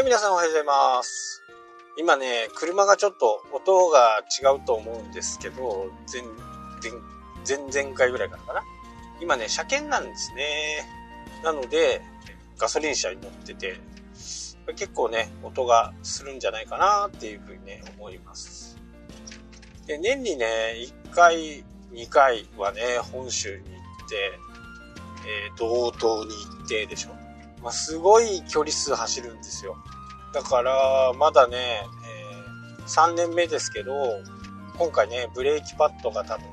い、皆さんおはようございます。今ね、車がちょっと音が違うと思うんですけど、前、前、前々回ぐらいからかな。今ね、車検なんですね。なので、ガソリン車に乗ってて、結構ね、音がするんじゃないかなっていうふうにね、思います。で、年にね、1回、2回はね、本州に行って、えー、道東に行ってでしょ。まあ、すごい距離数走るんですよ。だから、まだね、えー3年目ですけど、今回ね、ブレーキパッドが多分、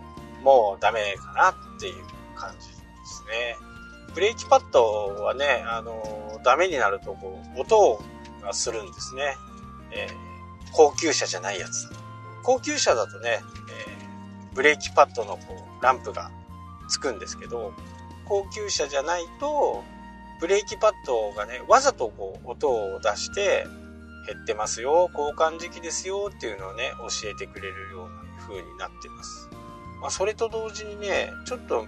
もうダメかなっていう感じですね。ブレーキパッドはね、あのーダメになると、こう、音がするんですね。えー高級車じゃないやつ。高級車だとね、えーブレーキパッドのこう、ランプがつくんですけど、高級車じゃないと、ブレーキパッドがね、わざとこう、音を出して、減ってますよ、交換時期ですよっていうのをね、教えてくれるような風になってます。まあ、それと同時にね、ちょっと、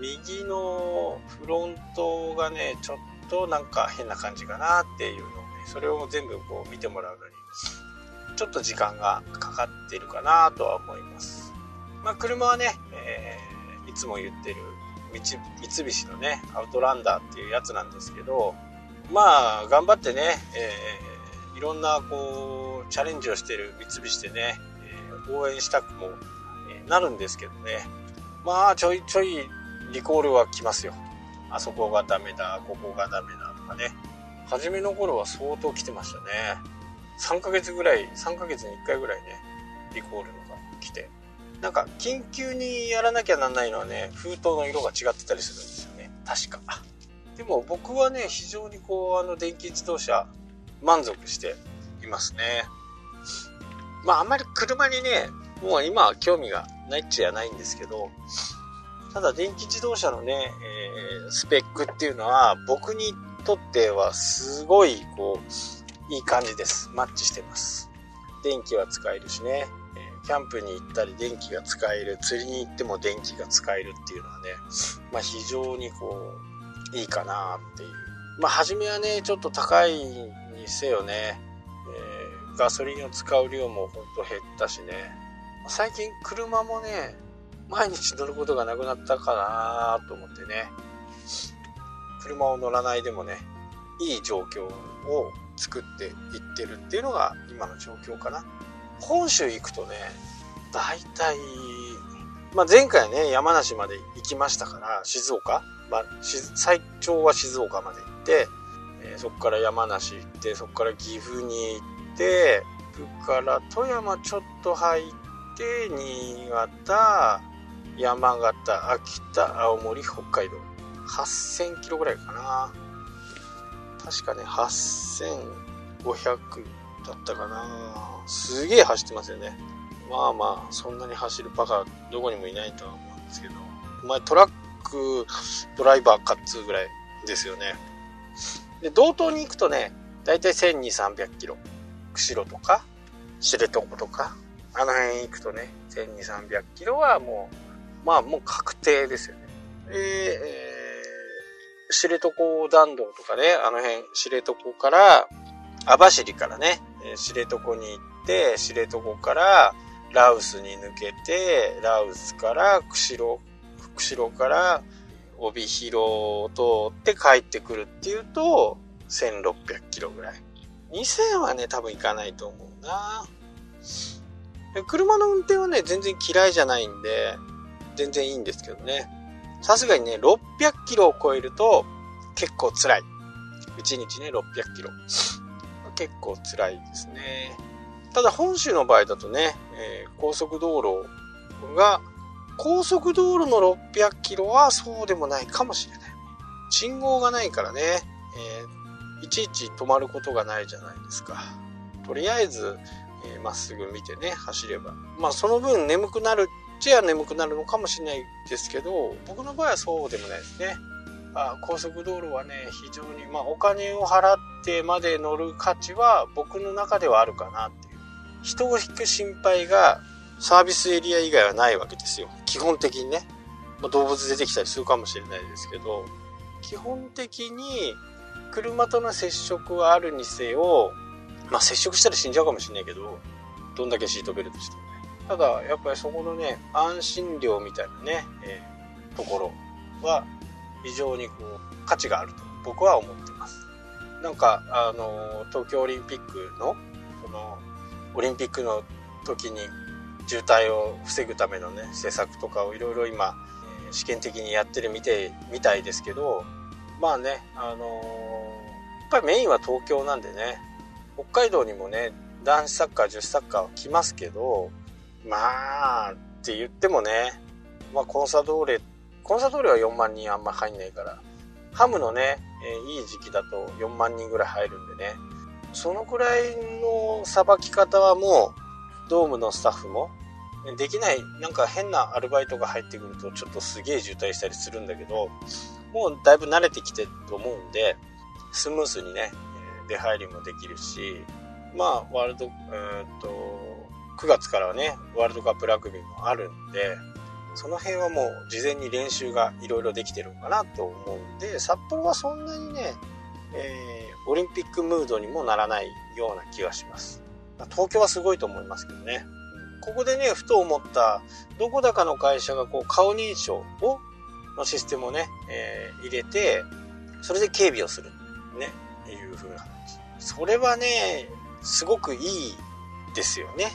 右のフロントがね、ちょっとなんか変な感じかなっていうのをね、それを全部こう見てもらうのに、ちょっと時間がかかってるかなとは思います。まあ、車はね、えーいつも言ってる三菱のね、アウトランダーっていうやつなんですけど、まあ、頑張ってね、えーいろんなこう、チャレンジをしてる三菱でね、えー応援したくも、えーなるんですけどね。まあ、ちょいちょいリコールは来ますよ。あそこがダメだ、ここがダメだとかね。初めの頃は相当来てましたね。3ヶ月ぐらい、3ヶ月に1回ぐらいね、リコールのが来て。なんか、緊急にやらなきゃなんないのはね、封筒の色が違ってたりするんですよね。確か。でも僕はね、非常にこう、あの、電気自動車、満足していますね。まあ、あんまり車にね、もう今は興味がないっちゃないんですけど、ただ電気自動車のね、えースペックっていうのは、僕にとってはすごい、こう、いい感じです。マッチしてます。電気は使えるしね、キャンプに行ったり電気が使える、釣りに行っても電気が使えるっていうのはね、まあ非常にこう、いいかなっていう。まあ初めはね、ちょっと高いにせよね、えーガソリンを使う量もほんと減ったしね、最近車もね、毎日乗ることがなくなったかなと思ってね、車を乗らないでもね、いい状況を作っていってるっていうのが今の状況かな。本州行くとね、大体、まあ、前回ね、山梨まで行きましたから、静岡、まあ、最長は静岡まで行って、えーそこから山梨行って、そこから岐阜に行って、そこから富山ちょっと入って、新潟、山形、秋田、青森、北海道。8000キロぐらいかな。確かね、8500だったかな。すげえ走ってますよね。まあまあ、そんなに走るバカどこにもいないとは思うんですけど。お前トラックドライバーかっつうぐらいですよね。で、道東に行くとね、だいたい1200、300キロ。釧路とか、知床とか、あの辺行くとね、1200、300キロはもう、まあもう確定ですよね。で、えー知床弾道とかね、あの辺、知床から、網走からね、え知床に行って、知床からラウスに抜けて、ラウスから釧路、釧路から帯広を通って帰ってくるっていうと、1600キロぐらい。2000はね、多分行かないと思うな。車の運転はね、全然嫌いじゃないんで、全然いいんですけどね。さすがにね、600キロを超えると結構辛い。1日ね、600キロ。結構辛いですね。ただ本州の場合だとね、えー高速道路が、高速道路の600キロはそうでもないかもしれない。信号がないからね、えーいちいち止まることがないじゃないですか。とりあえず、えーまっすぐ見てね、走れば。まあその分眠くなるっちゃ眠くなるのかもしれないですけど、僕の場合はそうでもないですね。あ高速道路はね、非常に、まあお金を払ってまで乗る価値は僕の中ではあるかなっていう。人を引く心配がサービスエリア以外はないわけですよ。基本的にね。まあ動物出てきたりするかもしれないですけど、基本的に車との接触はあるにせよ、まあ接触したら死んじゃうかもしれないけど、どんだけシートベルトしてもね。ただ、やっぱりそこのね、安心料みたいなね、えー、ところは非常にこう、価値があると僕は思ってます。なんか、あの、東京オリンピックの、その、オリンピックの時に渋滞を防ぐためのね、施策とかをいろいろ今、試験的にやってるみてみたいですけど、まあね、あの、やっぱりメインは東京なんでね、北海道にもね、男子サッカー、女子サッカーは来ますけど、まあ、って言ってもね、まあコンサドーレ、コンサドーレは4万人あんま入んないから、ハムのね、えー、いい時期だと4万人ぐらい入るんでね、そのくらいのさばき方はもう、ドームのスタッフも、できない、なんか変なアルバイトが入ってくるとちょっとすげえ渋滞したりするんだけど、もうだいぶ慣れてきてると思うんで、スムースにね、出入りもできるし、まあ、ワールド、えー、っと、9月からはね、ワールドカップラグビーもあるんで、その辺はもう事前に練習がいろいろできてるのかなと思うんで、札幌はそんなにね、えー、オリンピックムードにもならないような気がします。東京はすごいと思いますけどね。ここでね、ふと思った、どこだかの会社がこう顔認証を、のシステムをね、えー、入れて、それで警備をする。ね、いう風な感じ。それはね、すごくいいですよね。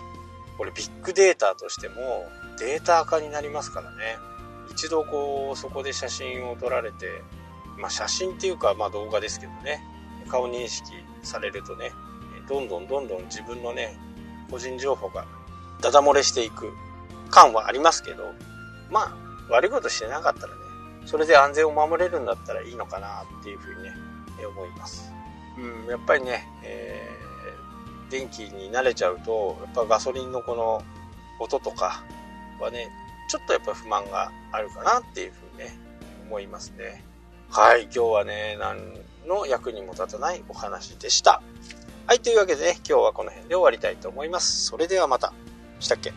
これビッグデータとしてもデータ化になりますからね。一度こう、そこで写真を撮られて、まあ写真っていうかまあ動画ですけどね、顔認識されるとね、どんどんどんどん自分のね、個人情報がダダ漏れしていく感はありますけど、まあ、悪いことしてなかったらね、それで安全を守れるんだったらいいのかなっていうふうにね、思います。うん、やっぱりね、えー、電気に慣れちゃうと、やっぱガソリンのこの音とかはね、ちょっとやっぱ不満があるかなっていうふうにね、思いますね。はい、今日はね、何の役にも立たないお話でした。はい、というわけでね、今日はこの辺で終わりたいと思います。それではまた。したっけ？